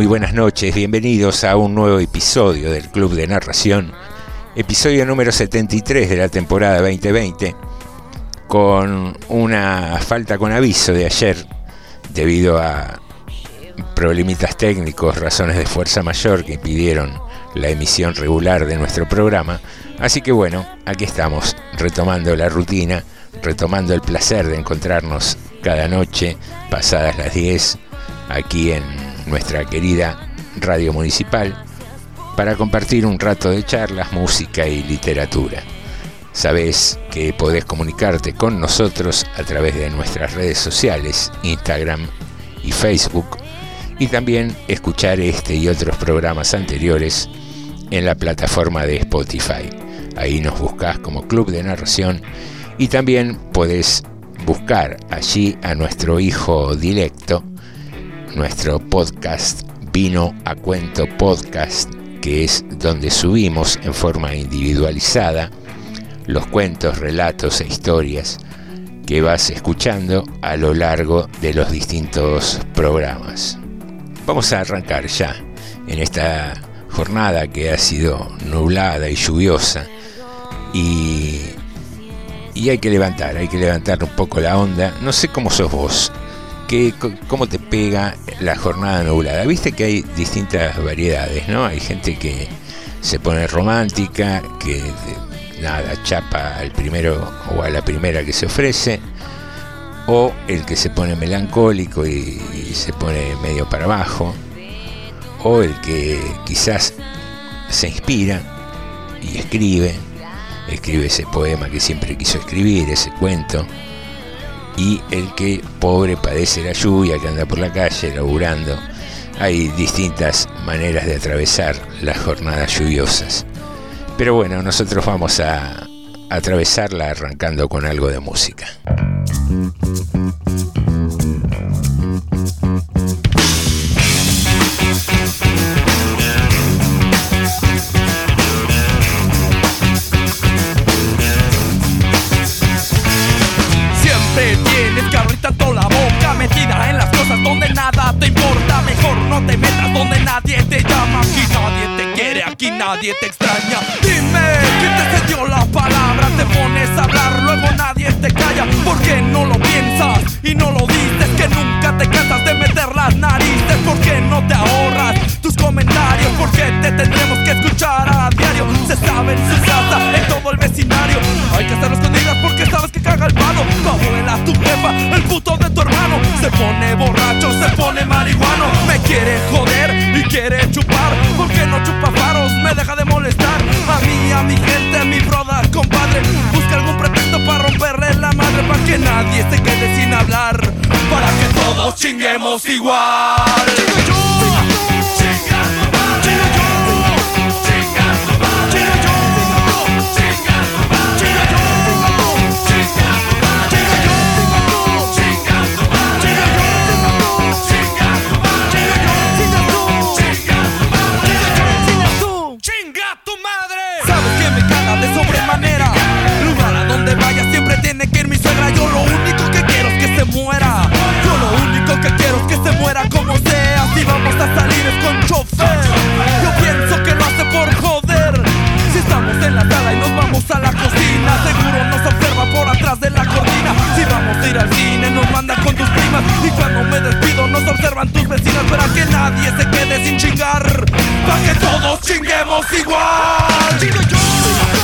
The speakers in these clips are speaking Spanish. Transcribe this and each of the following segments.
Muy, buenas noches, bienvenidos a un nuevo episodio del Club de Narración, episodio número 73 de la temporada 2020, con una falta con aviso de ayer debido a problemitas técnicos, razones de fuerza mayor que impidieron la emisión regular de nuestro programa. Así que bueno, aquí estamos, retomando la rutina, retomando el placer de encontrarnos cada noche, pasadas las 10, aquí en nuestra querida radio municipal, para compartir un rato de charlas, música y literatura. Sabés que podés comunicarte con nosotros a través de nuestras redes sociales, Instagram y Facebook, y también escuchar este y otros programas anteriores en la plataforma de Spotify. Ahí nos buscas como Club de Narración y también podés buscar allí a nuestro hijo directo, nuestro podcast Vino a Cuento Podcast, que es donde subimos en forma individualizada los cuentos, relatos e historias que vas escuchando a lo largo de los distintos programas. Vamos a arrancar ya en esta jornada que ha sido nublada y lluviosa y, y hay que levantar, hay que levantar un poco la onda. No sé cómo sos vos, cómo te pega la jornada nublada. Viste que hay distintas variedades, ¿no? Hay gente que se pone romántica, que nada, chapa al primero o a la primera que se ofrece, o el que se pone melancólico y se pone medio para abajo, o el que quizás se inspira y escribe, escribe ese poema que siempre quiso escribir, ese cuento, y el que pobre padece la lluvia, que anda por la calle laburando. Hay distintas maneras de atravesar las jornadas lluviosas. Pero bueno, nosotros vamos a atravesarla arrancando con algo de música. Nadie te extraña Dime, ¿quién te cedió la palabra? Te pones a hablar, luego nadie te calla ¿Por qué no lo piensas y no lo dices? Que nunca te cansas de meter las narices ¿Por qué no te ahorras tus comentarios? ¿Por qué te tendremos que escuchar a diario? Se sabe en su en todo el vecindario Hay que hacerlo escondidas porque sabes que caga el palo Tu abuela, tu jefa, el puto de tu hermano Se pone borracho, se pone marihuano Me quiere joder y quiere chupar ¿Por qué no chupa faros? Me deja de molestar. A mí, a mi gente, a mi broda, compadre Busca algún pretexto para romperle la madre Para que nadie se quede sin hablar Para que todos chinguemos igual siempre tiene que ir mi suegra. Yo lo único que quiero es que se muera. Yo lo único que quiero es que se muera como sea. Si vamos a salir es con chofer. Yo pienso que lo hace por joder. Si estamos en la sala y nos vamos a la cocina, seguro nos observa por atrás de la cortina. Si vamos a ir al cine, nos mandan con tus primas. Y cuando me despido, nos observan tus vecinas. Para que nadie se quede sin chingar. Para que todos chinguemos igual. Chingo yo.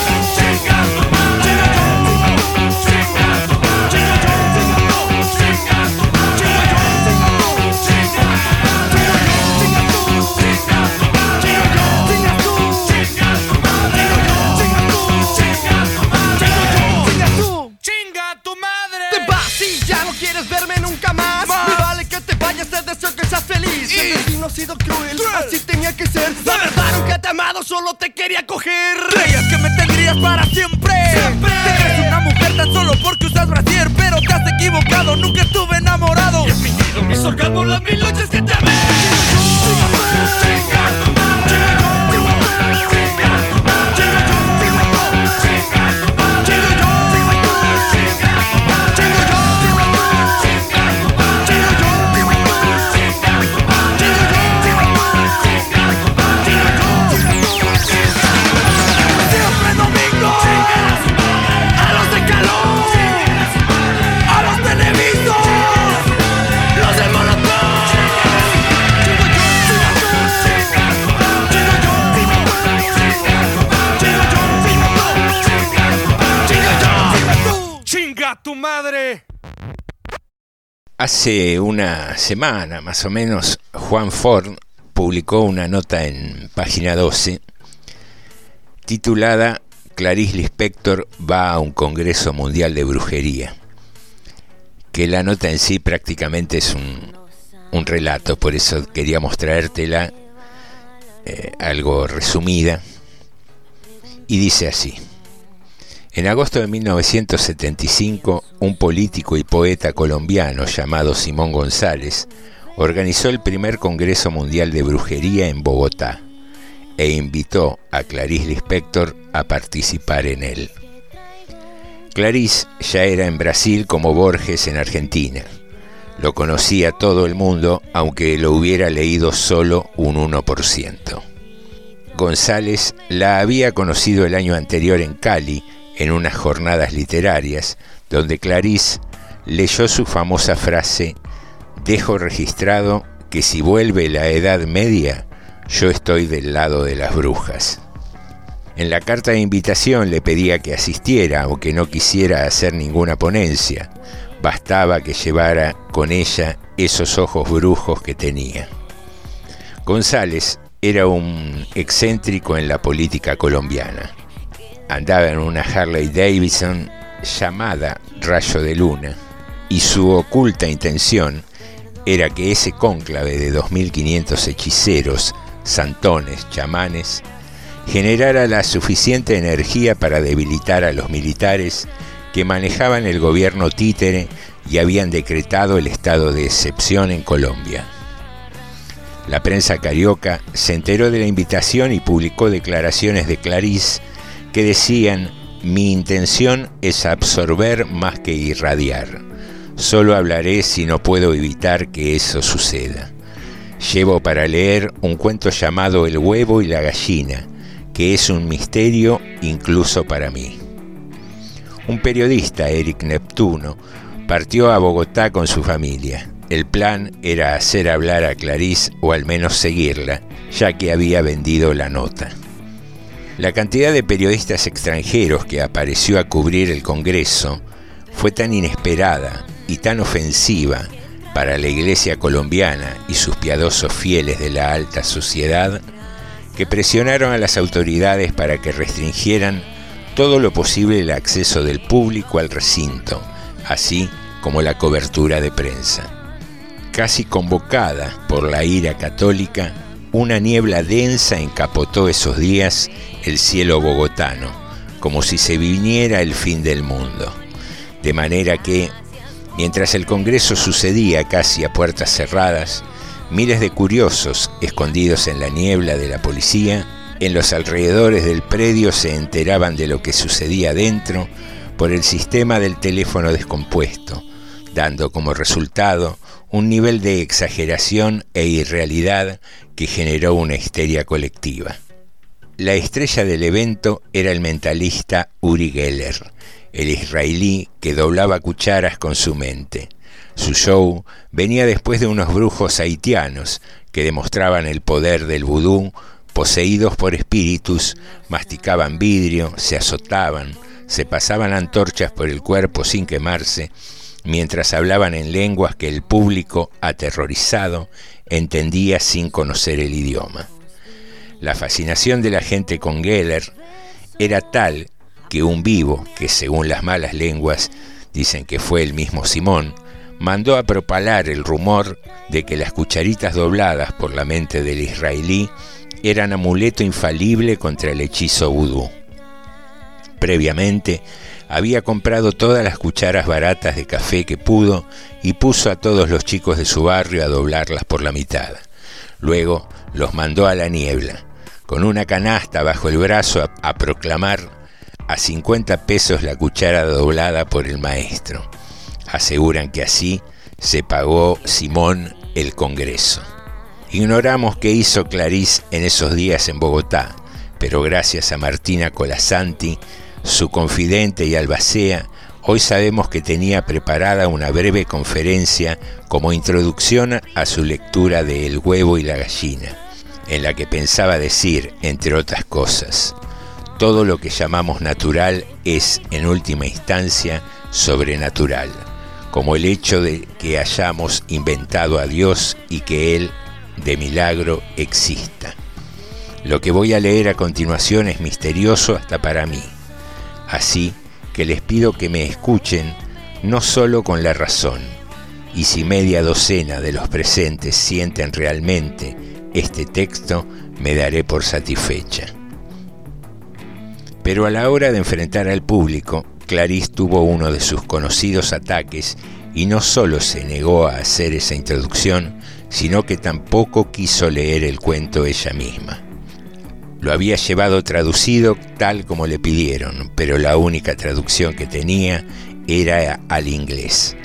Solo te quería coger. Creías que me tendrías para siempre. Siempre. Te crees una mujer tan solo porque usas brasier, pero te has equivocado. Nunca estuve enamorado. Y he fingido mis orgasmos mil Hace una semana más o menos, Juan Ford publicó una nota en página 12 titulada Clarice Lispector va a un Congreso Mundial de Brujería. Que la nota en sí prácticamente es un, relato, por eso queríamos traértela eh, algo resumida. Y dice así. En agosto de 1975, un político y poeta colombiano llamado Simón González organizó el primer Congreso Mundial de Brujería en Bogotá e invitó a Clarice Lispector a participar en él. Clarice ya era en Brasil como Borges en Argentina. Lo conocía todo el mundo, aunque lo hubiera leído solo un 1%. González la había conocido el año anterior en Cali, en unas jornadas literarias, donde Clarice leyó su famosa frase, dejo registrado que si vuelve la Edad Media, yo estoy del lado de las brujas. En la carta de invitación le pedía que asistiera, aunque no quisiera hacer ninguna ponencia. Bastaba que llevara con ella esos ojos brujos que tenía. González era un excéntrico en la política colombiana. Andaba en una Harley Davidson llamada Rayo de Luna y su oculta intención era que ese cónclave de 2.500 hechiceros, santones, chamanes, generara la suficiente energía para debilitar a los militares que manejaban el gobierno títere y habían decretado el estado de excepción en Colombia. La prensa carioca se enteró de la invitación y publicó declaraciones de Clarice que decían, mi intención es absorber más que irradiar. Solo hablaré si no puedo evitar que eso suceda. Llevo para leer un cuento llamado El huevo y la gallina, que es un misterio incluso para mí. Un periodista, Eric Neptuno, partió a Bogotá con su familia. El plan era hacer hablar a Clarice o al menos seguirla, ya que había vendido la nota. La cantidad de periodistas extranjeros que apareció a cubrir el Congreso fue tan inesperada y tan ofensiva para la iglesia colombiana y sus piadosos fieles de la alta sociedad que presionaron a las autoridades para que restringieran todo lo posible el acceso del público al recinto, así como la cobertura de prensa. Casi convocada por la ira católica, una niebla densa encapotó esos días el cielo bogotano, como si se viniera el fin del mundo. De manera que, mientras el Congreso sucedía casi a puertas cerradas, miles de curiosos, escondidos en la niebla de la policía, en los alrededores del predio se enteraban de lo que sucedía dentro por el sistema del teléfono descompuesto, dando como resultado un nivel de exageración e irrealidad que generó una histeria colectiva. La estrella del evento era el mentalista Uri Geller, el israelí que doblaba cucharas con su mente. Su show venía después de unos brujos haitianos que demostraban el poder del vudú poseídos por espíritus, masticaban vidrio, se azotaban, se pasaban antorchas por el cuerpo sin quemarse, mientras hablaban en lenguas que el público, aterrorizado, entendía sin conocer el idioma. La fascinación de la gente con Geller era tal que un vivo, que según las malas lenguas dicen que fue el mismo Simón, mandó a propalar el rumor de que las cucharitas dobladas por la mente del israelí eran amuleto infalible contra el hechizo vudú. Previamente, había comprado todas las cucharas baratas de café que pudo y puso a todos los chicos de su barrio a doblarlas por la mitad. Luego los mandó a la niebla, con una canasta bajo el brazo a, proclamar a 50 pesos la cuchara doblada por el maestro. Aseguran que así se pagó Simón el Congreso. Ignoramos qué hizo Clarice en esos días en Bogotá, pero gracias a Martina Colasanti, su confidente y albacea, hoy sabemos que tenía preparada una breve conferencia como introducción a su lectura de El huevo y la gallina, en la que pensaba decir, entre otras cosas, todo lo que llamamos natural es, en última instancia, sobrenatural, como el hecho de que hayamos inventado a Dios y que Él, de milagro, exista. Lo que voy a leer a continuación es misterioso hasta para mí Así que les pido que me escuchen no solo con la razón, y si media docena de los presentes sienten realmente este texto, me daré por satisfecha. Pero a la hora de enfrentar al público, Clarice tuvo uno de sus conocidos ataques y no solo se negó a hacer esa introducción, sino que tampoco quiso leer el cuento ella misma. Lo había llevado traducido tal como le pidieron, pero la única traducción que tenía era al inglés.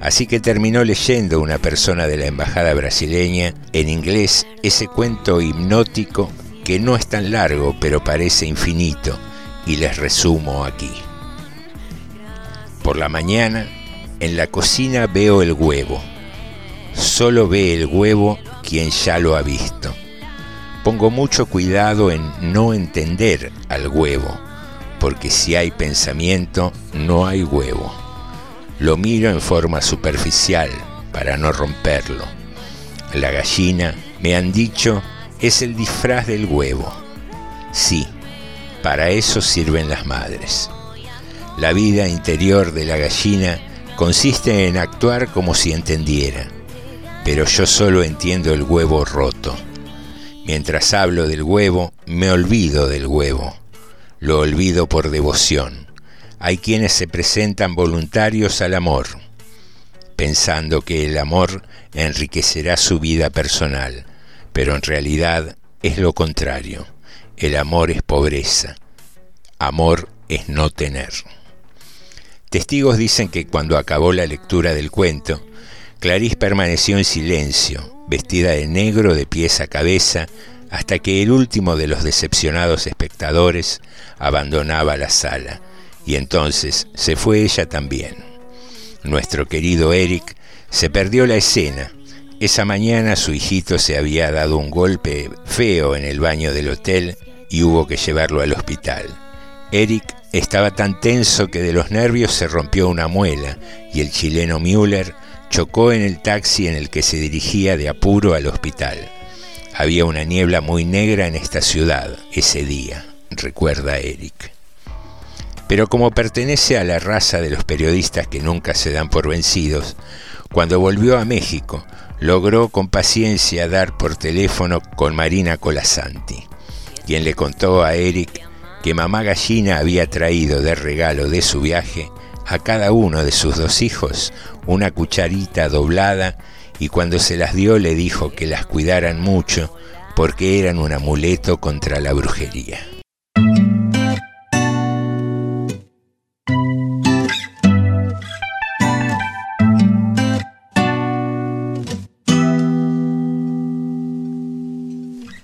Así que terminó leyendo una persona de la embajada brasileña en inglés ese cuento hipnótico que no es tan largo pero parece infinito y les resumo aquí. Por la mañana, en la cocina veo el huevo. Solo ve el huevo quien ya lo ha visto. Pongo mucho cuidado en no entender al huevo, porque si hay pensamiento, no hay huevo. Lo miro en forma superficial para no romperlo. La gallina, me han dicho, es el disfraz del huevo. Sí, para eso sirven las madres. La vida interior de la gallina consiste en actuar como si entendiera, pero yo solo entiendo el huevo roto Mientras hablo del huevo, me olvido del huevo. Lo olvido por devoción. Hay quienes se presentan voluntarios al amor, pensando que el amor enriquecerá su vida personal, pero en realidad es lo contrario. El amor es pobreza. Amor es no tener. Testigos dicen que cuando acabó la lectura del cuento, Clarice permaneció en silencio, vestida de negro de pies a cabeza, hasta que el último de los decepcionados espectadores abandonaba la sala, y entonces se fue ella también. Nuestro querido Eric se perdió la escena. Esa mañana su hijito se había dado un golpe feo en el baño del hotel y hubo que llevarlo al hospital. Eric estaba tan tenso que de los nervios se rompió una muela y el chileno Müller chocó en el taxi en el que se dirigía de apuro al hospital. Había una niebla muy negra en esta ciudad ese día, recuerda Eric. Pero como pertenece a la raza de los periodistas que nunca se dan por vencidos, cuando volvió a México, logró con paciencia dar por teléfono con Marina Colasanti, quien le contó a Eric que mamá gallina había traído de regalo de su viaje a cada uno de sus dos hijos una cucharita doblada y cuando se las dio le dijo que las cuidaran mucho porque eran un amuleto contra la brujería.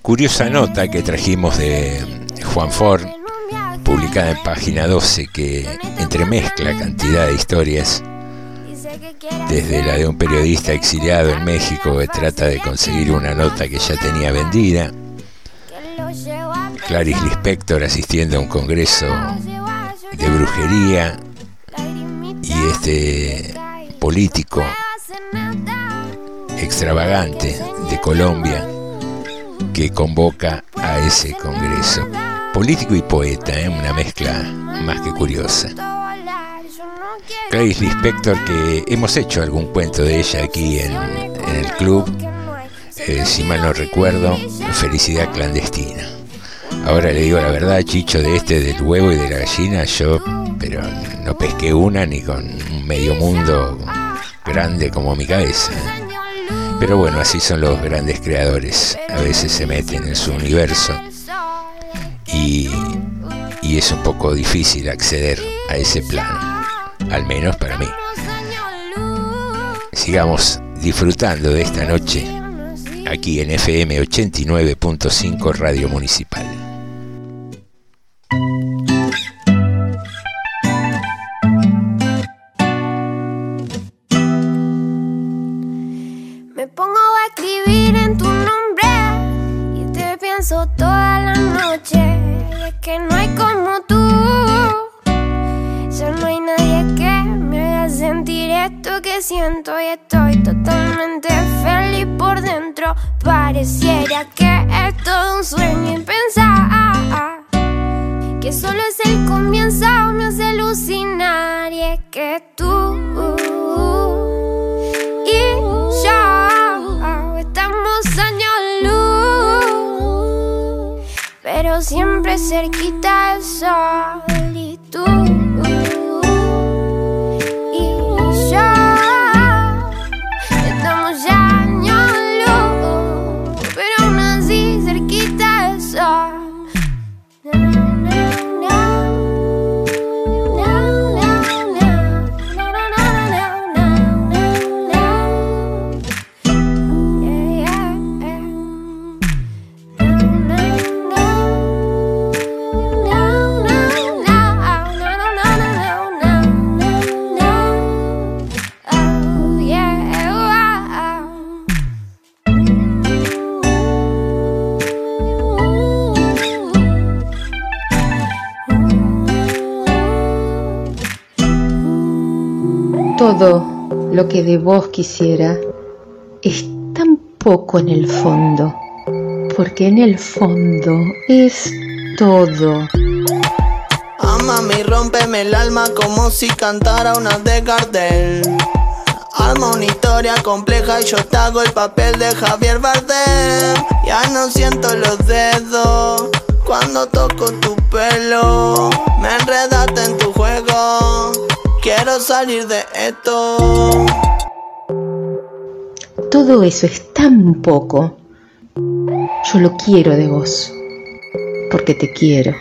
Curiosa nota que trajimos de Juan Ford publicada en página 12 que entremezcla cantidad de historias, desde la de un periodista exiliado en México que trata de conseguir una nota que ya tenía vendida, Clarice Lispector asistiendo a un congreso de brujería y este político extravagante de Colombia que convoca a ese congreso. Político y poeta, ¿eh? una mezcla más que curiosa. Clarice Lispector, que hemos hecho algún cuento de ella aquí en, el club, eh, si mal no recuerdo, Felicidad Clandestina. Ahora le digo la verdad, Chicho, de este, del huevo y de la gallina, yo, pero no pesqué una ni con un medio mundo grande como mi cabeza. Pero bueno, así son los grandes creadores. A veces se meten en su universo y, es un poco difícil acceder a ese plano, al menos para mí. Sigamos disfrutando de esta noche aquí en FM 89.5 Radio Municipal. Me pongo a escribir en tu nombre y te pienso toda la noche. Y es que no hay como tú. Ya no hay nadie que me haga sentir esto que siento y estoy totalmente feliz por dentro. Pareciera que es todo un sueño y pensar que solo es el comienzo cerquita del sol lo que de vos quisiera es tan poco en el fondo, porque en el fondo es todo. Amame y rómpeme el alma como si cantara una de Gardel. Arma una historia compleja y yo te hago el papel de Javier Bardem. Ya no siento los dedos cuando toco tu pelo. Me enredaste en tu juego. Quiero salir de esto. Todo eso es tan poco. Yo lo quiero de vos, porque te quiero.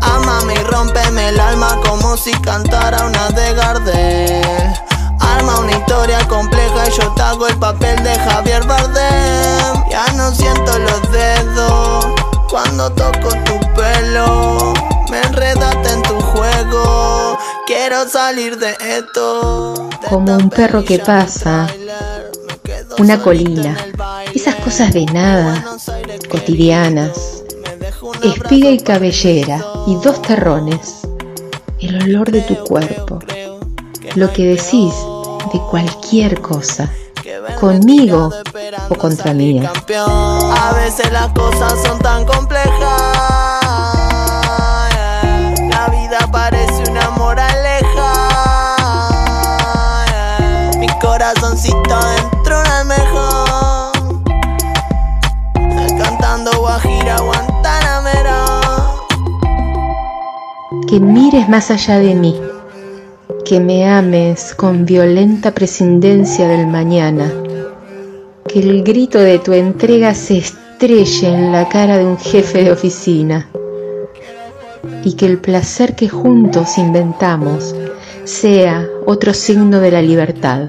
Amame y rómpeme el alma como si cantara una de Gardel. Arma una historia compleja y yo te hago el papel de Javier Bardem. Ya no siento los dedos cuando toco Quiero salir de esto. Como un perro que pasa, Una colina, esas cosas de nada, cotidianas. Espiga y cabellera y dos terrones. El olor de tu cuerpo. Lo que decís de cualquier cosa. Conmigo o contra mí. A veces las cosas son tan complejas. La vida parece una moraleja. Corazoncito dentro de almejo. Cantando Guajira Guantanamera. Que mires más allá de mí. Que me ames con violenta prescindencia del mañana. Que el grito de tu entrega se estrelle en la cara de un jefe de oficina. Y que el placer que juntos inventamos sea otro signo de la libertad.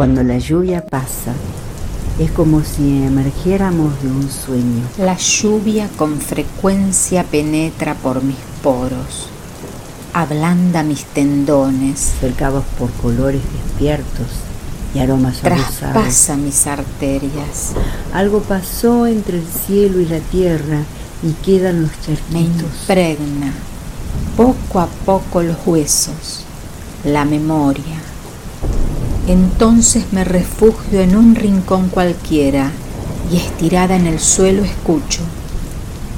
Cuando la lluvia pasa, es como si emergiéramos de un sueño. La lluvia con frecuencia penetra por mis poros, ablanda mis tendones, cercados por colores despiertos y aromas traspasa mis arterias. Algo pasó entre el cielo y la tierra y quedan los charquitos. Me impregna poco a poco los huesos, la memoria, entonces me refugio en un rincón cualquiera y estirada en el suelo escucho.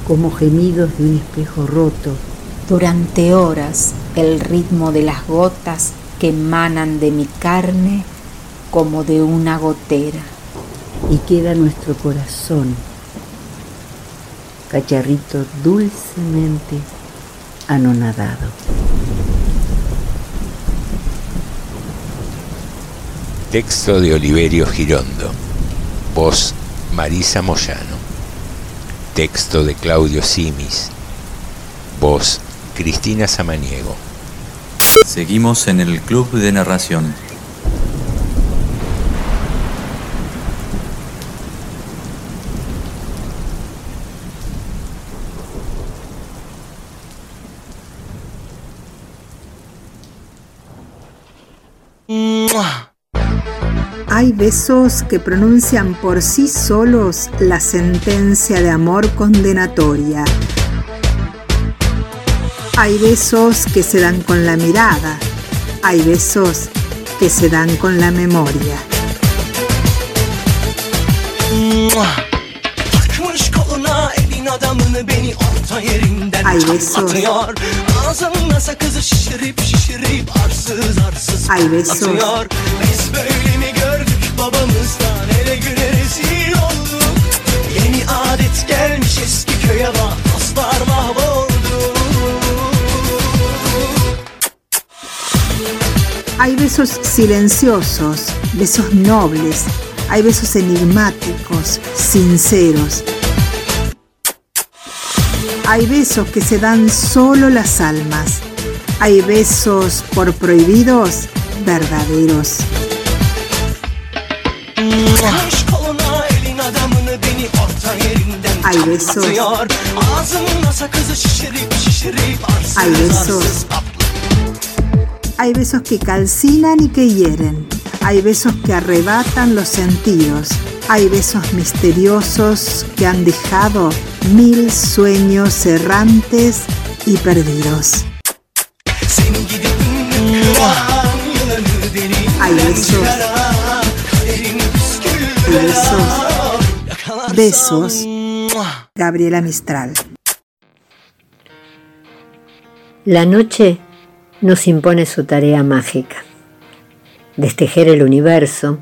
Como gemidos de un espejo roto. Durante horas el ritmo de las gotas que emanan de mi carne como de una gotera. Y queda nuestro corazón, cacharrito dulcemente anonadado. Texto de Oliverio Girondo. Voz Marisa Moyano. Texto de Claudio Simis. Voz Cristina Samaniego. Seguimos en el Club de Narración. Besos que pronuncian por sí solos la sentencia de amor condenatoria. Hay besos que se dan con la mirada. Hay besos que se dan con la memoria. Hay besos. Hay besos. Hay besos silenciosos, besos nobles, hay besos enigmáticos, sinceros. Hay besos que se dan solo las almas. Hay besos por prohibidos, verdaderos. Hay besos. Hay besos. Hay besos que calcinan y que hieren. Hay besos que arrebatan los sentidos. Hay besos misteriosos que han dejado mil sueños errantes y perdidos. Hay besos Besos. Besos. Gabriela Mistral. La noche nos impone su tarea mágica. Destejer el universo,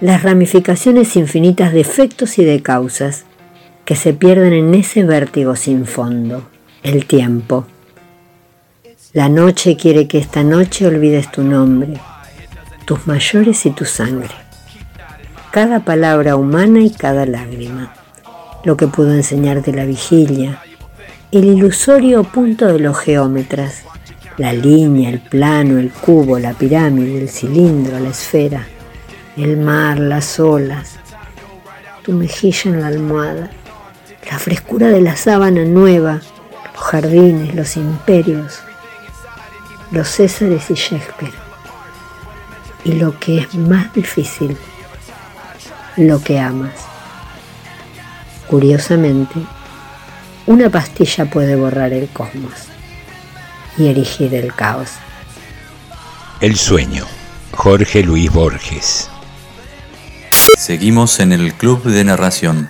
las ramificaciones infinitas de efectos y de causas que se pierden en ese vértigo sin fondo, el tiempo. La noche quiere que esta noche olvides tu nombre, tus mayores y tu sangre cada palabra humana y cada lágrima, lo que pudo enseñarte la vigilia, el ilusorio punto de los geómetras, la línea, el plano, el cubo, la pirámide, el cilindro, la esfera, el mar, las olas, tu mejilla en la almohada, la frescura de la sábana nueva, los jardines, los imperios, los Césares y Shakespeare. Y lo que es más difícil, lo que amas. Curiosamente, una pastilla puede borrar el cosmos y erigir el caos. El sueño. Jorge Luis Borges. Seguimos en el Club de Narración.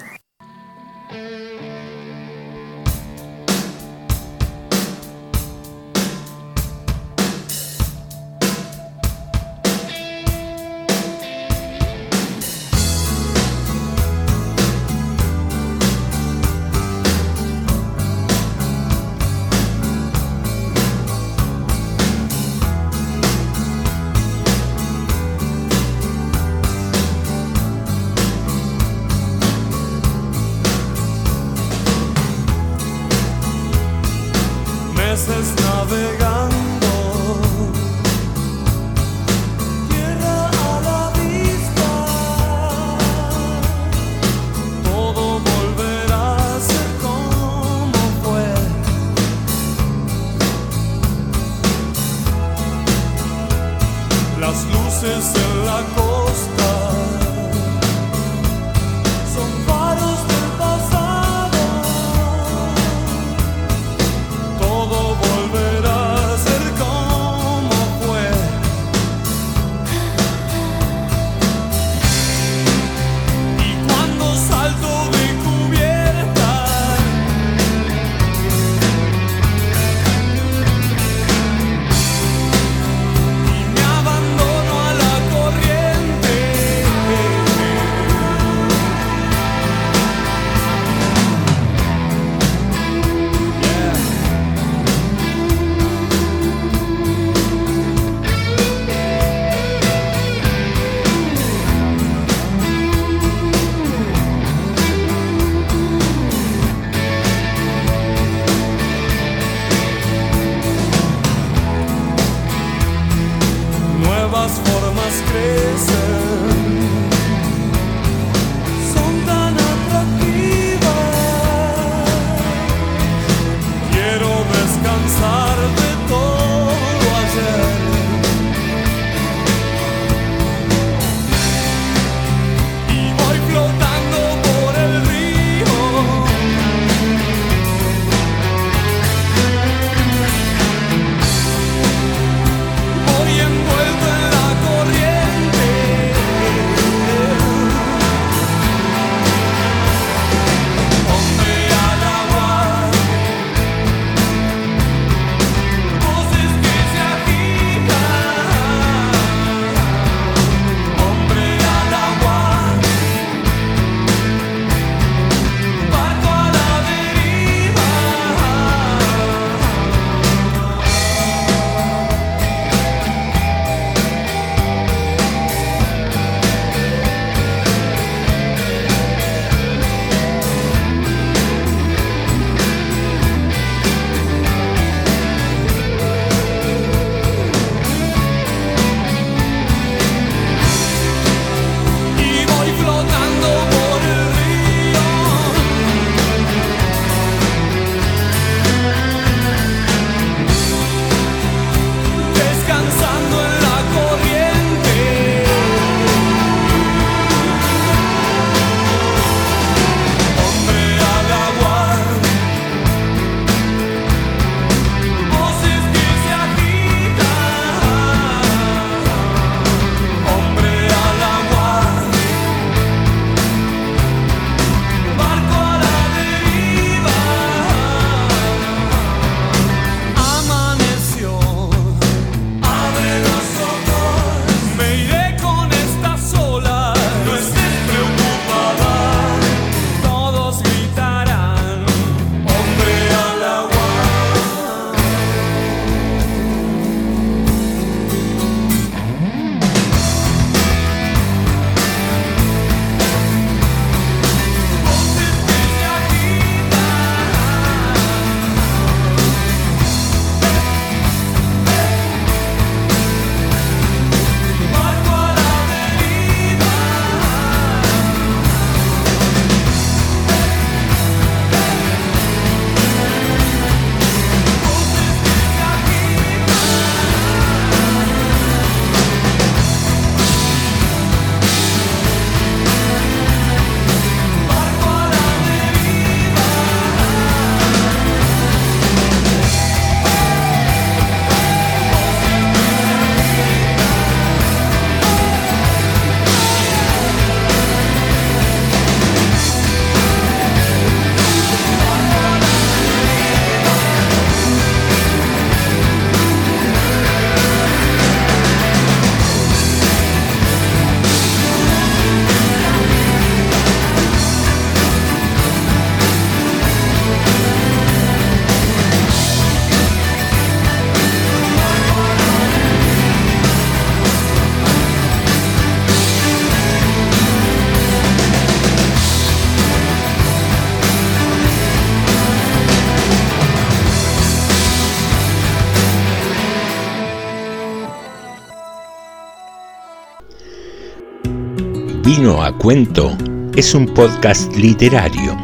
Vino a Cuento es un podcast literario,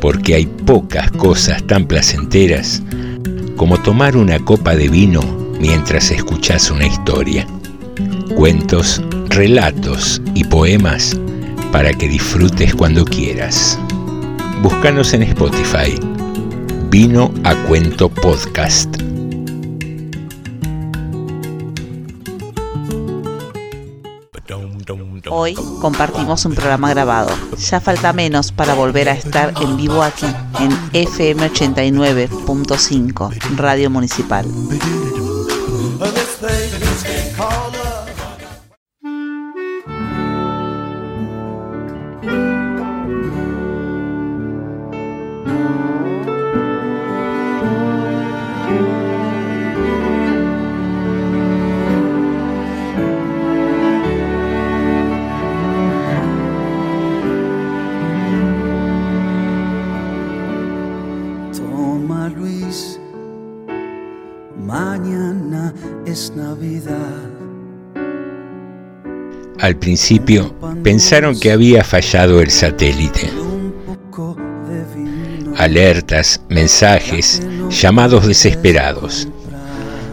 porque hay pocas cosas tan placenteras como tomar una copa de vino mientras escuchas una historia. Cuentos, relatos y poemas para que disfrutes cuando quieras. Búscanos en Spotify. Vino a Cuento Podcast. Hoy compartimos un programa grabado. Ya falta menos para volver a estar en vivo aquí, en FM 89.5, Radio Municipal. Al principio pensaron que había fallado el satélite. Alertas, mensajes, llamados desesperados.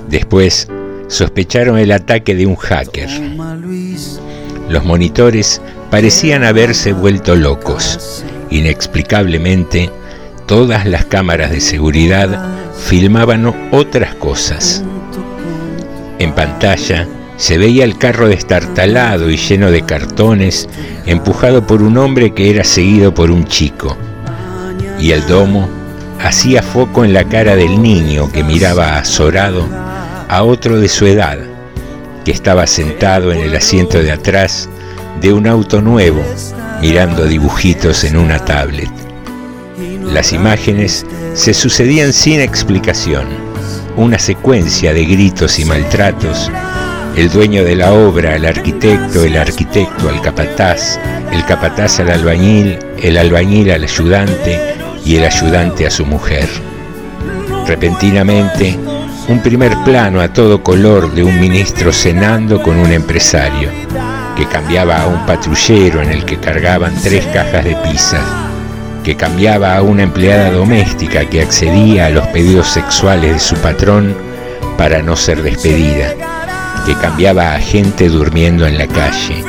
Después sospecharon el ataque de un hacker. Los monitores parecían haberse vuelto locos. Inexplicablemente, todas las cámaras de seguridad filmaban otras cosas. En pantalla se veía el carro destartalado y lleno de cartones, empujado por un hombre que era seguido por un chico. Y el domo hacía foco en la cara del niño que miraba azorado a otro de su edad, que estaba sentado en el asiento de atrás de un auto nuevo, mirando dibujitos en una tablet. Las imágenes se sucedían sin explicación, una secuencia de gritos y maltratos, el dueño de la obra, el arquitecto, el arquitecto al capataz, el capataz al albañil, el albañil al ayudante y el ayudante a su mujer. Repentinamente, un primer plano a todo color de un ministro cenando con un empresario, que cambiaba a un patrullero en el que cargaban tres cajas de pizza, que cambiaba a una empleada doméstica que accedía a los pedidos sexuales de su patrón para no ser despedida, que cambiaba a gente durmiendo en la calle,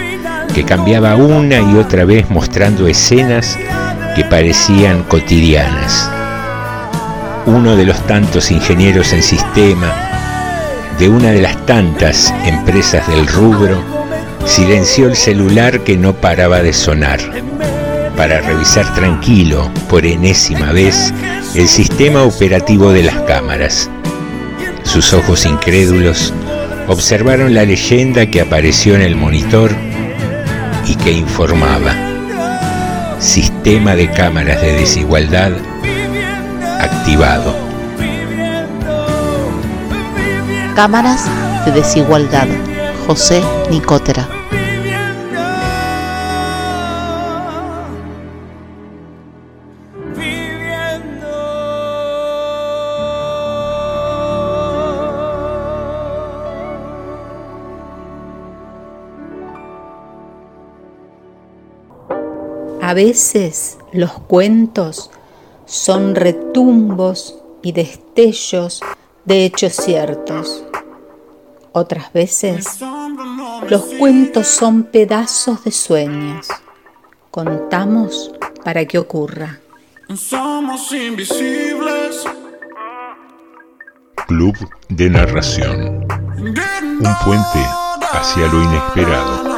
que cambiaba una y otra vez mostrando escenas que parecían cotidianas. Uno de los tantos ingenieros en sistema de una de las tantas empresas del rubro silenció el celular que no paraba de sonar para revisar tranquilo por enésima vez el sistema operativo de las cámaras. Sus ojos incrédulos observaron la leyenda que apareció en el monitor y que informaba Sistema de cámaras de desigualdad activado. Cámaras de desigualdad. José Nicotera. A veces los cuentos son retumbos y destellos de hechos ciertos. Otras veces los cuentos son pedazos de sueños. Contamos para que ocurra. Somos invisibles. Club de Narración. Un puente hacia lo inesperado.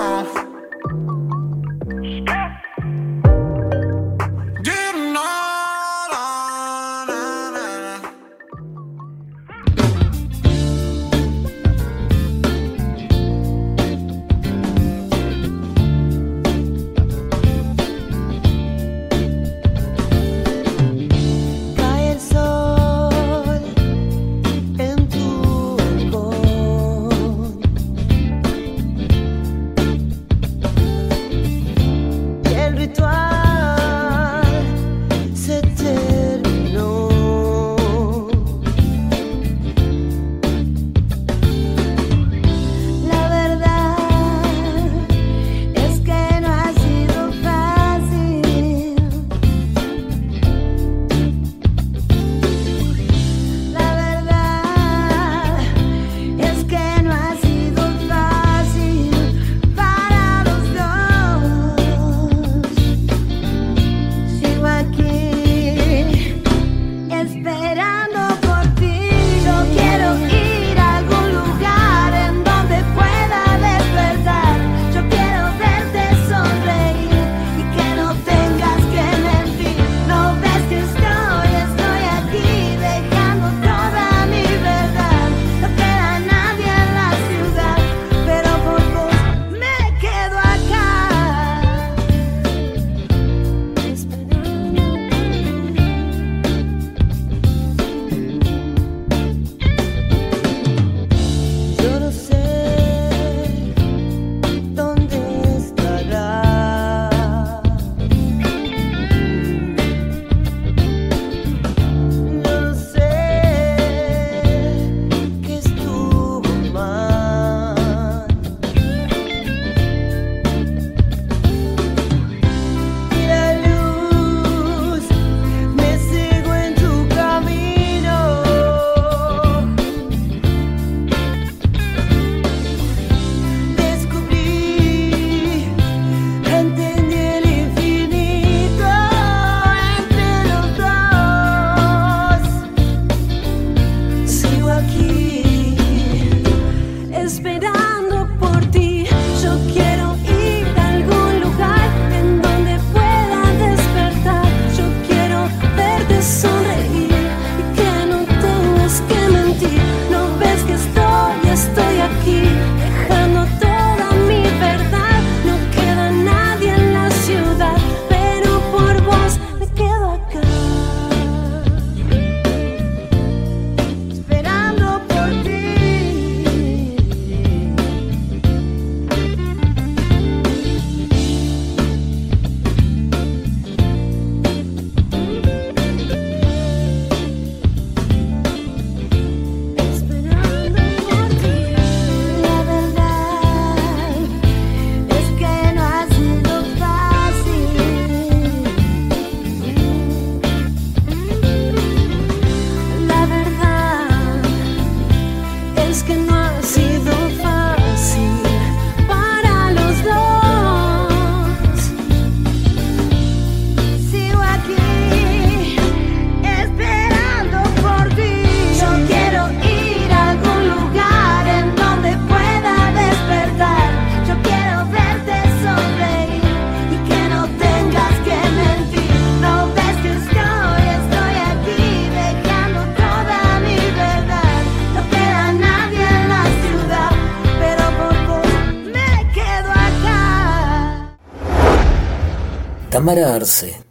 Tamara Arce,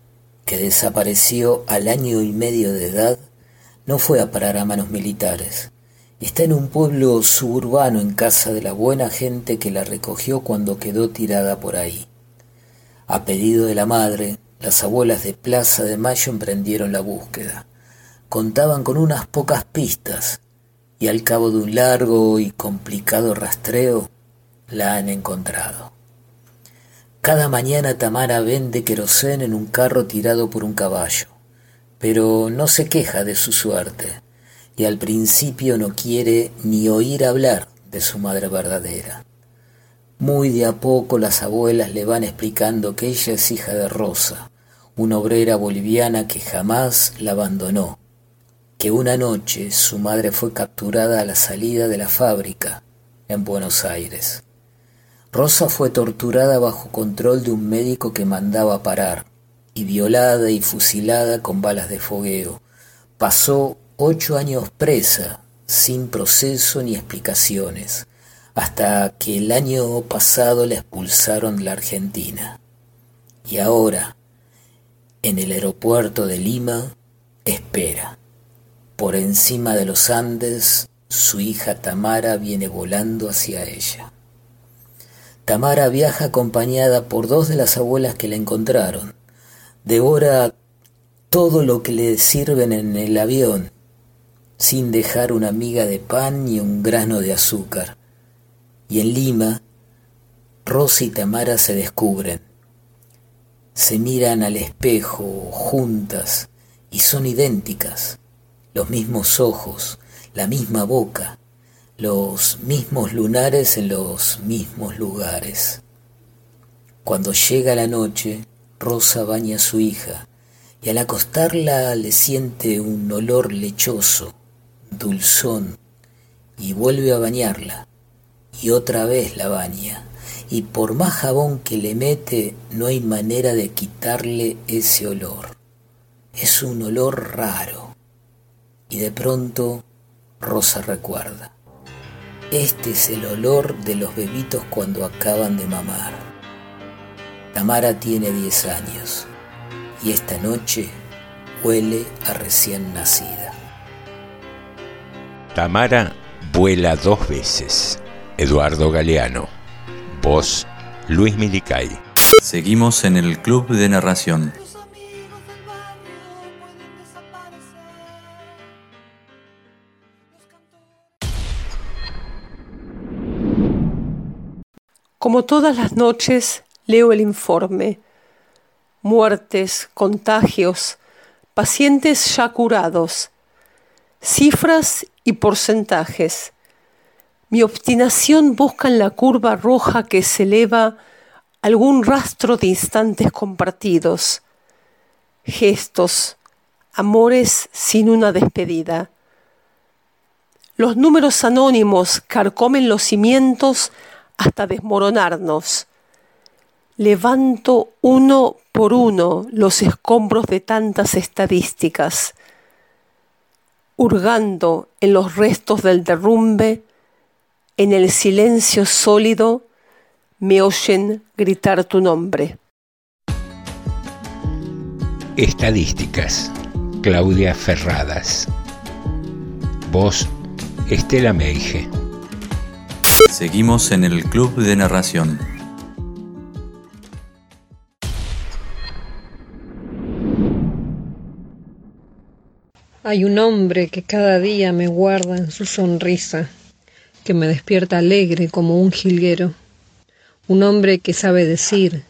que desapareció al año y medio de edad, no fue a parar a manos militares. Está en un pueblo suburbano en casa de la buena gente que la recogió cuando quedó tirada por ahí. A pedido de la madre, las abuelas de Plaza de Mayo emprendieron la búsqueda. Contaban con unas pocas pistas y al cabo de un largo y complicado rastreo la han encontrado. Cada mañana Tamara vende querosén en un carro tirado por un caballo, pero no se queja de su suerte y al principio no quiere ni oír hablar de su madre verdadera. Muy de a poco las abuelas le van explicando que ella es hija de Rosa, una obrera boliviana que jamás la abandonó, que una noche su madre fue capturada a la salida de la fábrica en Buenos Aires. Rosa fue torturada bajo control de un médico que mandaba parar, y violada y fusilada con balas de fogueo. Pasó ocho años presa, sin proceso ni explicaciones, hasta que el año pasado la expulsaron de la Argentina. Y ahora, en el aeropuerto de Lima, espera. Por encima de los Andes, su hija Tamara viene volando hacia ella. Tamara viaja acompañada por dos de las abuelas que la encontraron. Devora todo lo que le sirven en el avión, sin dejar una miga de pan ni un grano de azúcar. Y en Lima, Rosa y Tamara se descubren. Se miran al espejo juntas y son idénticas, los mismos ojos, la misma boca, los mismos lunares en los mismos lugares. Cuando llega la noche, Rosa baña a su hija y al acostarla le siente un olor lechoso, dulzón, y vuelve a bañarla y otra vez la baña. Y por más jabón que le mete, no hay manera de quitarle ese olor. Es un olor raro. Y de pronto Rosa recuerda. Este es el olor de los bebitos cuando acaban de mamar. Tamara tiene 10 años y esta noche huele a recién nacida. Tamara vuela dos veces. Eduardo Galeano. Voz Luis Milicay. Seguimos en el Club de Narración. Como todas las noches, leo el informe. Muertes, contagios, pacientes ya curados, cifras y porcentajes. Mi obstinación busca en la curva roja que se eleva algún rastro de instantes compartidos, gestos, amores sin una despedida. Los números anónimos carcomen los cimientos hasta desmoronarnos. Levanto uno por uno los escombros de tantas estadísticas, hurgando en los restos del derrumbe, en el silencio sólido me oyen gritar tu nombre. Estadísticas. Claudia Ferradas. Voz Estela Meige. Seguimos en el Club de Narración. Hay un hombre que cada día me guarda en su sonrisa, que me despierta alegre como un jilguero. Un hombre que sabe decir,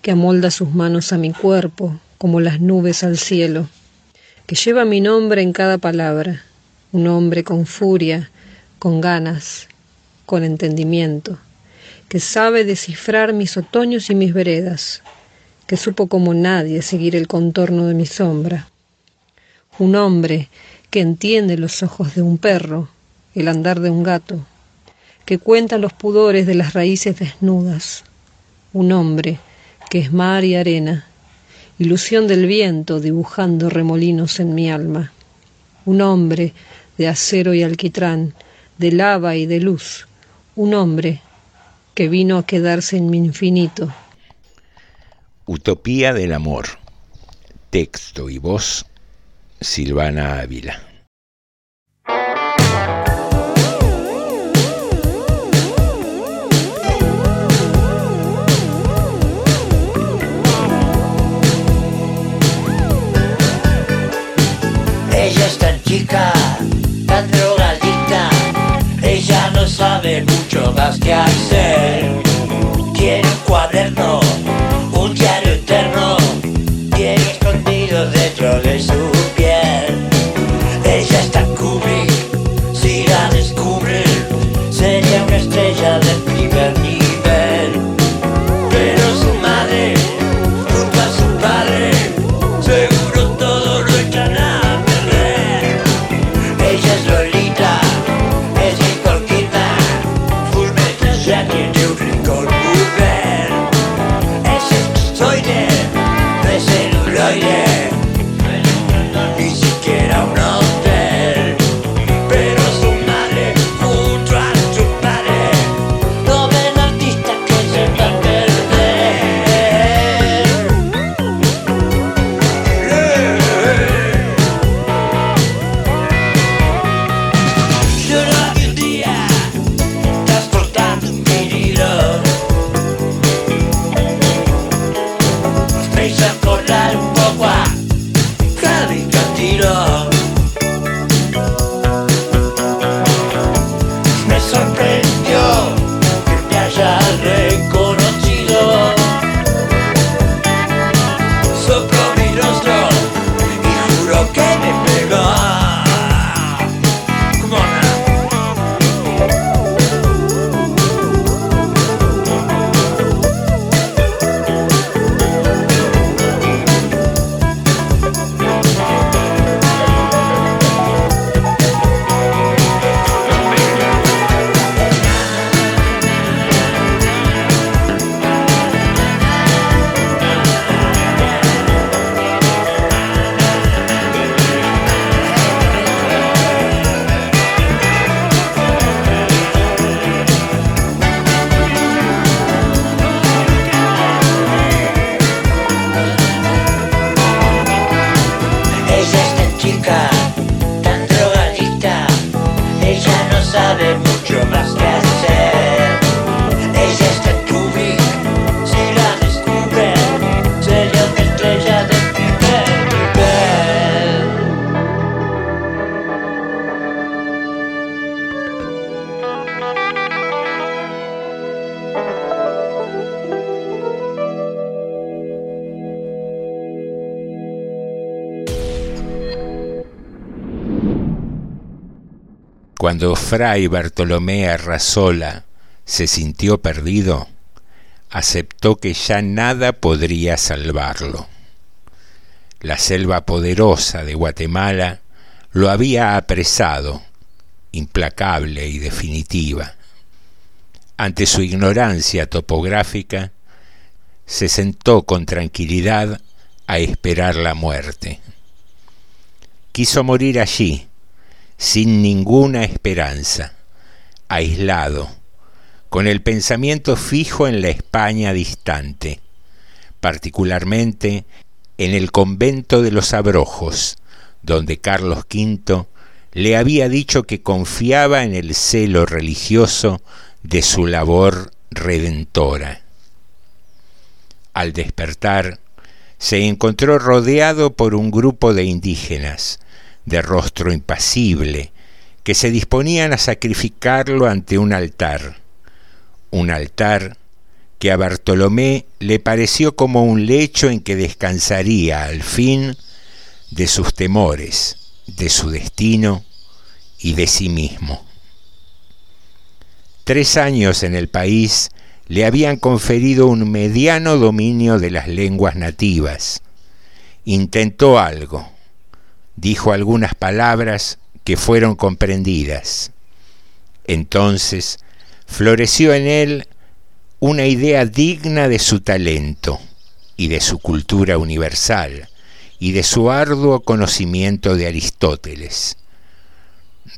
que amolda sus manos a mi cuerpo como las nubes al cielo, que lleva mi nombre en cada palabra. Un hombre con furia, con ganas, con entendimiento, que sabe descifrar mis otoños y mis veredas, que supo como nadie seguir el contorno de mi sombra. Un hombre que entiende los ojos de un perro, el andar de un gato, que cuenta los pudores de las raíces desnudas. Un hombre que es mar y arena, ilusión del viento dibujando remolinos en mi alma. Un hombre de acero y alquitrán, de lava y de luz, un hombre que vino a quedarse en mi infinito. Utopía del Amor. Texto y voz, Silvana Ávila. Ella es tan chica, tan sabe mucho más que hacer. Tiene un cuaderno, un diario eterno, tiene escondido dentro de su piel. Ella está Kubrick, si la descubre, sería una estrella Fray Bartolomé Arrazola se sintió perdido, aceptó que ya nada podría salvarlo. La selva poderosa de Guatemala lo había apresado, implacable y definitiva. Ante su ignorancia topográfica, se sentó con tranquilidad a esperar la muerte. Quiso morir allí, sin ninguna esperanza, aislado, con el pensamiento fijo en la España distante, particularmente en el convento de los Abrojos, donde Carlos V le había dicho que confiaba en el celo religioso de su labor redentora. Al despertar, se encontró rodeado por un grupo de indígenas, de rostro impasible, que se disponían a sacrificarlo ante un altar, un altar que a Bartolomé le pareció como un lecho en que descansaría al fin de sus temores, de su destino y de sí mismo. Tres años en el país le habían conferido un mediano dominio de las lenguas nativas. Intentó algo, dijo algunas palabras que fueron comprendidas. Entonces floreció en él una idea digna de su talento y de su cultura universal y de su arduo conocimiento de Aristóteles.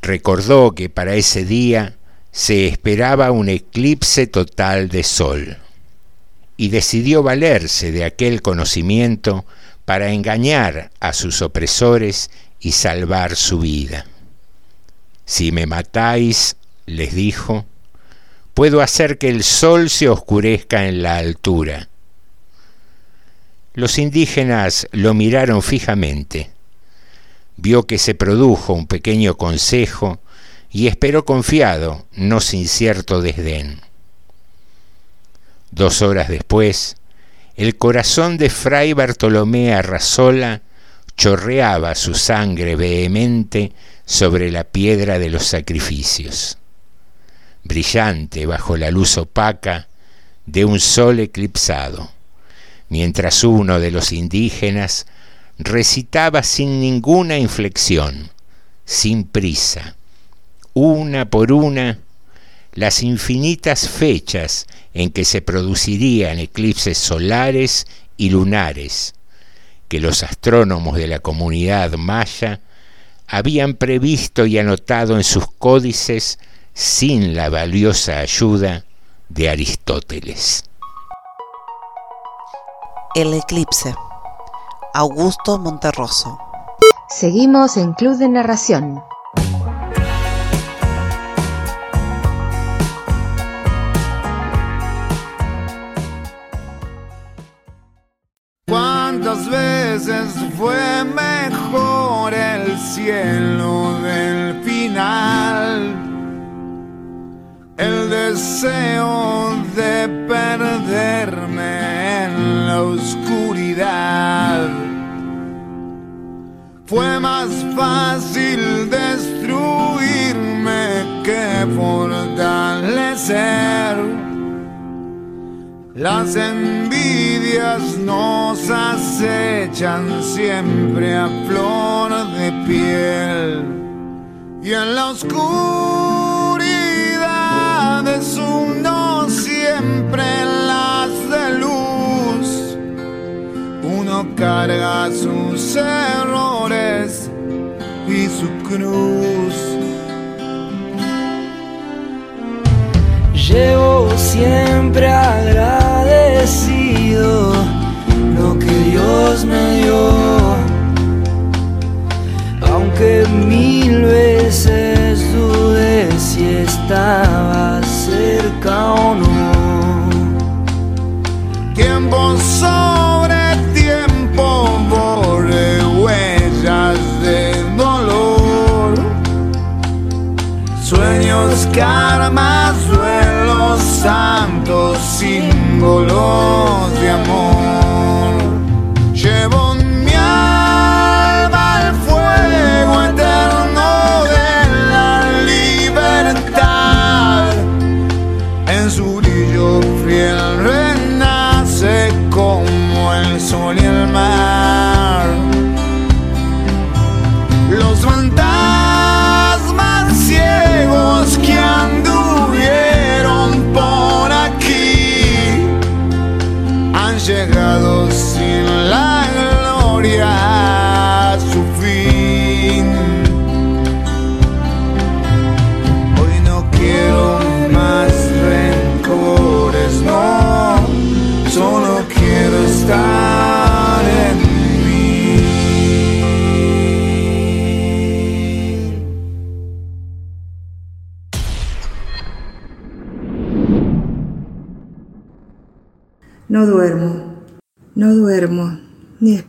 Recordó que para ese día se esperaba un eclipse total de sol y decidió valerse de aquel conocimiento para engañar a sus opresores y salvar su vida. Si me matáis, les dijo, puedo hacer que el sol se oscurezca en la altura. Los indígenas lo miraron fijamente. Vio que se produjo un pequeño consejo y esperó confiado, no sin cierto desdén. Dos horas después, el corazón de Fray Bartolomé Arrazola chorreaba su sangre vehemente sobre la piedra de los sacrificios, brillante bajo la luz opaca de un sol eclipsado, mientras uno de los indígenas recitaba sin ninguna inflexión, sin prisa, una por una, las infinitas fechas en que se producirían eclipses solares y lunares, que los astrónomos de la comunidad maya habían previsto y anotado en sus códices sin la valiosa ayuda de Aristóteles. El eclipse. Augusto Monterroso. Seguimos en Club de Narración. Veces fue mejor el cielo del final? El deseo de perderme en la oscuridad. Fue más fácil destruirme que fortalecer. Las envidias nos acechan siempre a flor de piel y en la oscuridad es uno siempre las de luz. Uno carga sus errores y su cruz. Llevo siempre agradecido Aunque mil veces dudé si estaba cerca o no. Tiempo sobre tiempo borre huellas de dolor, sueños, karmas, duelos, santos símbolos de amor.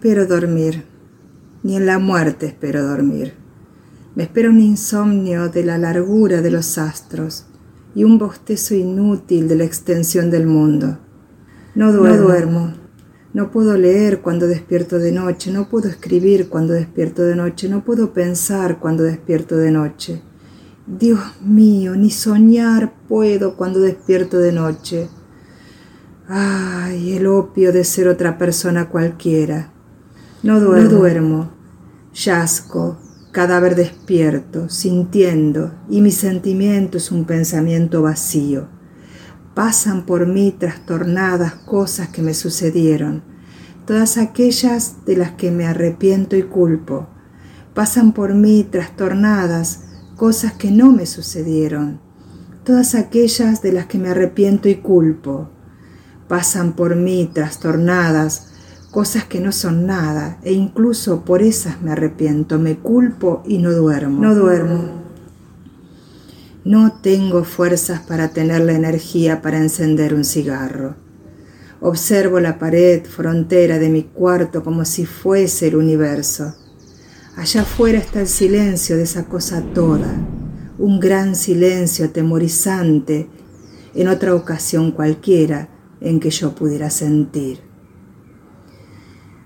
Espero dormir, ni en la muerte espero dormir. Me espera un insomnio de la largura de los astros y un bostezo inútil de la extensión del mundo. No duermo, no, duermo. no puedo leer cuando despierto de noche, no puedo escribir cuando despierto de noche, no puedo pensar cuando despierto de noche. Dios mío, ni soñar puedo cuando despierto de noche. Ay, el opio de ser otra persona cualquiera. No duermo, no cadáver despierto, sintiendo, y mi sentimiento es un pensamiento vacío. Pasan por mí trastornadas cosas que me sucedieron, todas aquellas de las que me arrepiento y culpo. Pasan por mí trastornadas cosas que no me sucedieron, todas aquellas de las que me arrepiento y culpo. Pasan por mí trastornadas, cosas que no son nada, e incluso por esas me arrepiento, me culpo y no duermo. No duermo. No tengo fuerzas para tener la energía para encender un cigarro. Observo la pared frontera de mi cuarto como si fuese el universo. Allá afuera está el silencio de esa cosa toda, un gran silencio atemorizante en otra ocasión cualquiera en que yo pudiera sentir.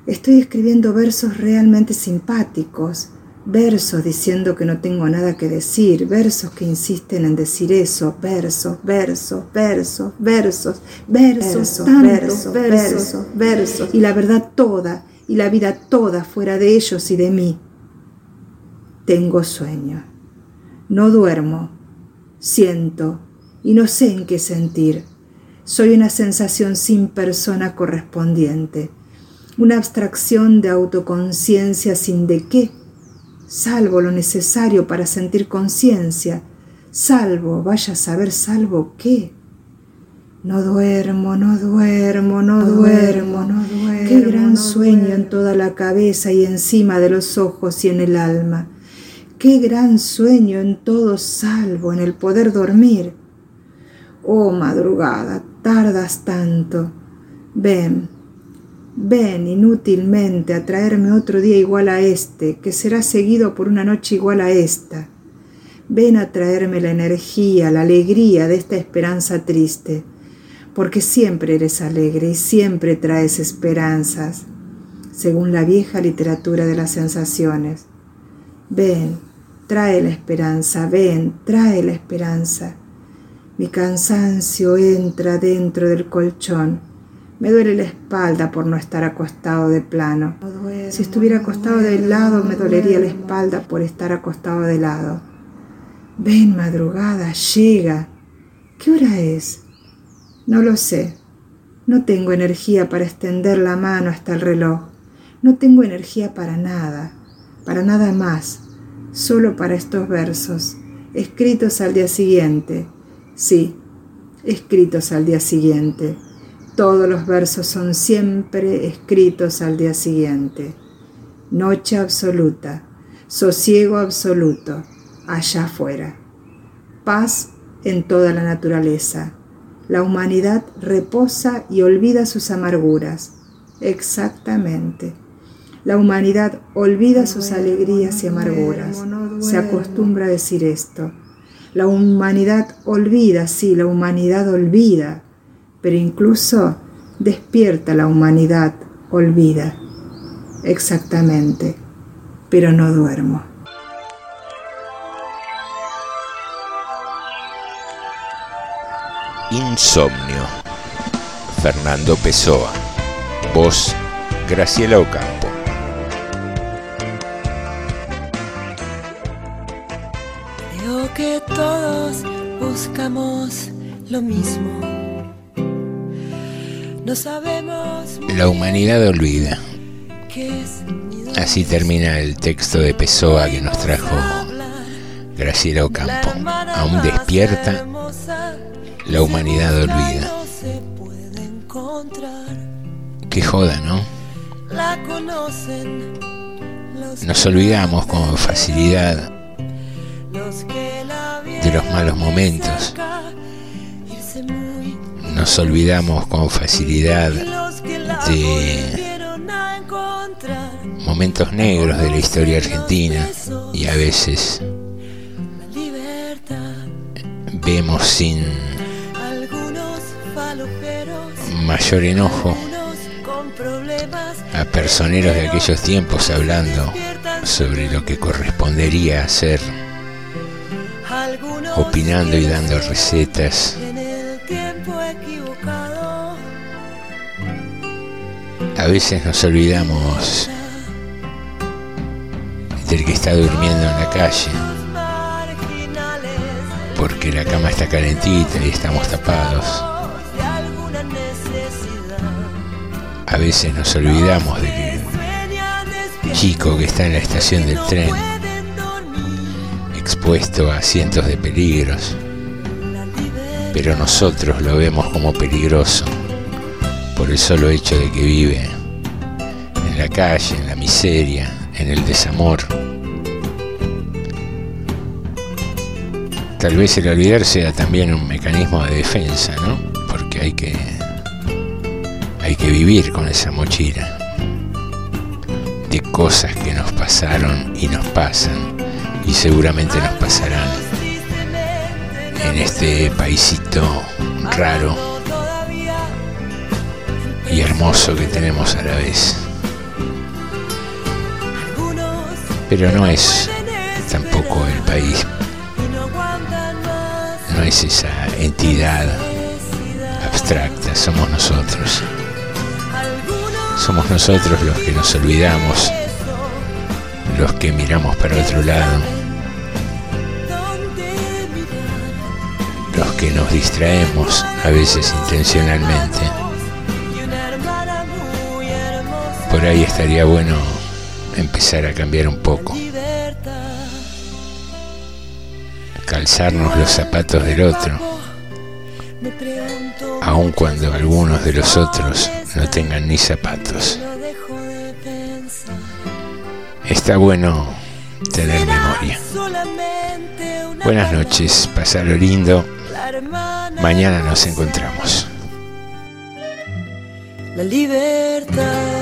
Estoy escribiendo versos realmente simpáticos, versos diciendo que no tengo nada que decir, versos que insisten en decir eso, versos, versos, versos, versos, versos, versos, versos, versos, y la verdad toda, y la vida toda fuera de ellos y de mí. Tengo sueño, no duermo, siento, y no sé en qué sentir. Soy una sensación sin persona correspondiente, una abstracción de autoconciencia sin de qué salvo lo necesario para sentir conciencia, salvo, vaya a saber salvo qué. No duermo, no duermo, no duermo, no duermo. Qué gran sueño en toda la cabeza y encima de los ojos y en el alma. Qué gran sueño en todo salvo, en el poder dormir. Oh madrugada, tardas tanto. Ven, Ven inútilmente a traerme otro día igual a este, que será seguido por una noche igual a esta. Ven a traerme la energía, la alegría de esta esperanza triste, porque siempre eres alegre y siempre traes esperanzas, según la vieja literatura de las sensaciones. Ven, trae la esperanza, ven, trae la esperanza. Mi cansancio entra dentro del colchón me duele la espalda por no estar acostado de plano. si estuviera acostado de lado, me dolería la espalda por estar acostado de lado. Ven, madrugada, llega. ¿Qué hora es? No lo sé. No tengo energía para extender la mano hasta el reloj. No tengo energía para nada, para nada más, solo para estos versos, escritos al día siguiente. Sí, escritos al día siguiente todos los versos son siempre escritos al día siguiente. Noche absoluta, sosiego absoluto, allá afuera. Paz en toda la naturaleza. La humanidad reposa y olvida sus amarguras. Exactamente. La humanidad olvida sus alegrías y amarguras. Se acostumbra a decir esto. La humanidad olvida, sí, la humanidad olvida pero incluso despierta la humanidad, olvida. Exactamente, pero no duermo. Insomnio. Fernando Pessoa. Voz Graciela Ocampo. Creo que todos buscamos lo mismo la humanidad olvida. Así termina el texto de Pessoa que nos trajo Graciela Ocampo. Aún despierta, la humanidad olvida. Qué joda, ¿no? Nos olvidamos con facilidad de los malos momentos nos olvidamos con facilidad de momentos negros de la historia argentina y a veces vemos sin mayor enojo a personeros de aquellos tiempos hablando sobre lo que correspondería hacer, opinando y dando recetas A veces nos olvidamos del que está durmiendo en la calle, porque la cama está calentita y estamos tapados. A veces nos olvidamos del chico que está en la estación del tren, expuesto a cientos de peligros, pero nosotros lo vemos como peligroso por el solo hecho de que vive en la calle, en la miseria, en el desamor. Tal vez el olvidar sea también un mecanismo de defensa, ¿no? Porque hay que hay que vivir con esa mochila de cosas que nos pasaron y nos pasan y seguramente nos pasarán en este paisito raro y hermoso que tenemos a la vez. Pero no es tampoco el país, no es esa entidad abstracta, somos nosotros. Somos nosotros los que nos olvidamos, los que miramos para otro lado, los que nos distraemos, a veces intencionalmente. Ahí estaría bueno empezar a cambiar un poco. Calzarnos los zapatos del otro, aun cuando algunos de los otros no tengan ni zapatos. Está bueno tener memoria. Buenas noches, pasarlo lindo. Mañana nos encontramos. La libertad.